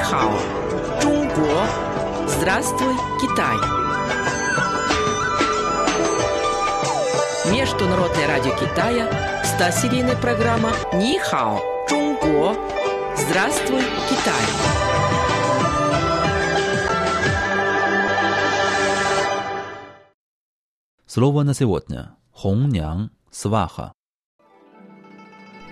Нихао, Чунго, здравствуй, Китай. Международное радио Китая, 100-серийная программа Нихао, Чунго, здравствуй, Китай. Слово на сегодня. Хоннян, сваха.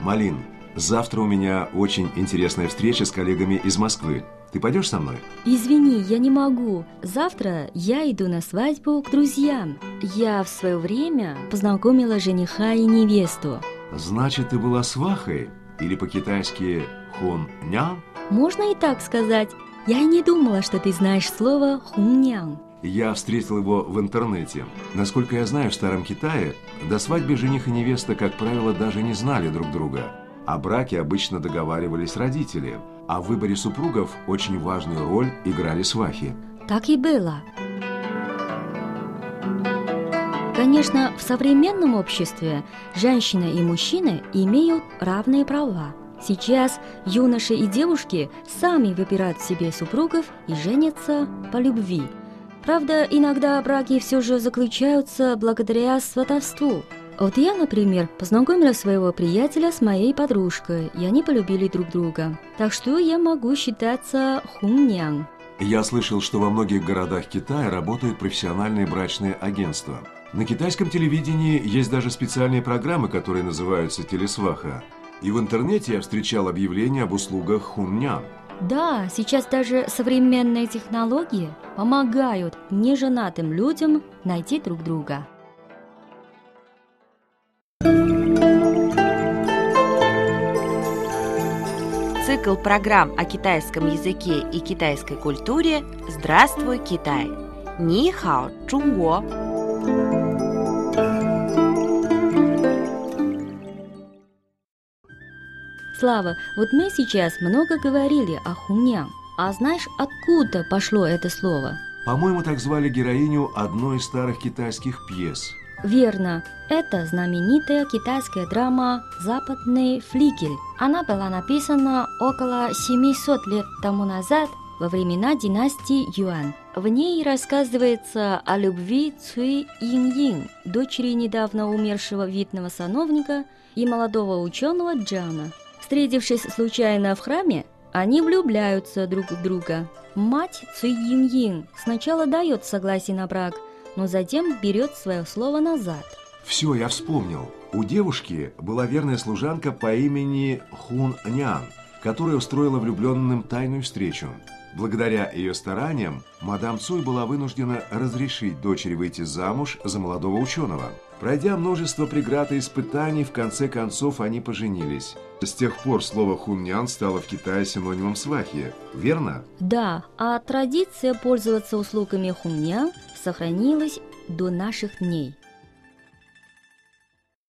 Малин, завтра у меня очень интересная встреча с коллегами из Москвы. Ты пойдешь со мной? Извини, я не могу. Завтра я иду на свадьбу к друзьям. Я в свое время познакомила жениха и невесту. Значит, ты была свахой? Или по-китайски хун нян? Можно и так сказать. Я и не думала, что ты знаешь слово хуннян. Я встретил его в интернете. Насколько я знаю, в Старом Китае до свадьбы жених и невеста, как правило, даже не знали друг друга. О браке обычно договаривались родители, а в выборе супругов очень важную роль играли свахи. Так и было. Конечно, в современном обществе женщина и мужчина имеют равные права. Сейчас юноши и девушки сами выбирают себе супругов и женятся по любви. Правда, иногда браки все же заключаются благодаря сватовству. Вот я, например, познакомила своего приятеля с моей подружкой, и они полюбили друг друга. Так что я могу считаться хуннян. Я слышал, что во многих городах Китая работают профессиональные брачные агентства. На китайском телевидении есть даже специальные программы, которые называются «Телесваха». И в интернете я встречал объявления об услугах хуннян. Да, сейчас даже современные технологии помогают неженатым людям найти друг друга. Цикл программ о китайском языке и китайской культуре «Здравствуй, Китай!» Ни хао, Чунго! Слава, вот мы сейчас много говорили о хуньян. А знаешь, откуда пошло это слово? По-моему, так звали героиню одной из старых китайских пьес. Верно, это знаменитая китайская драма «Западный флигель». Она была написана около 700 лет тому назад, во времена династии Юань. В ней рассказывается о любви Цуи Ин-Ин, дочери недавно умершего видного сановника и молодого ученого Джана. Встретившись случайно в храме, они влюбляются друг в друга. Мать Цуй Ин Ин сначала дает согласие на брак, но затем берет свое слово назад. Все, я вспомнил. У девушки была верная служанка по имени Хун Нян, которая устроила влюбленным тайную встречу. Благодаря ее стараниям, мадам Цуй была вынуждена разрешить дочери выйти замуж за молодого ученого. Пройдя множество преград и испытаний, в конце концов они поженились. С тех пор слово «хуннян» стало в Китае синонимом свахи, верно? Да, а традиция пользоваться услугами хуньян сохранилась до наших дней.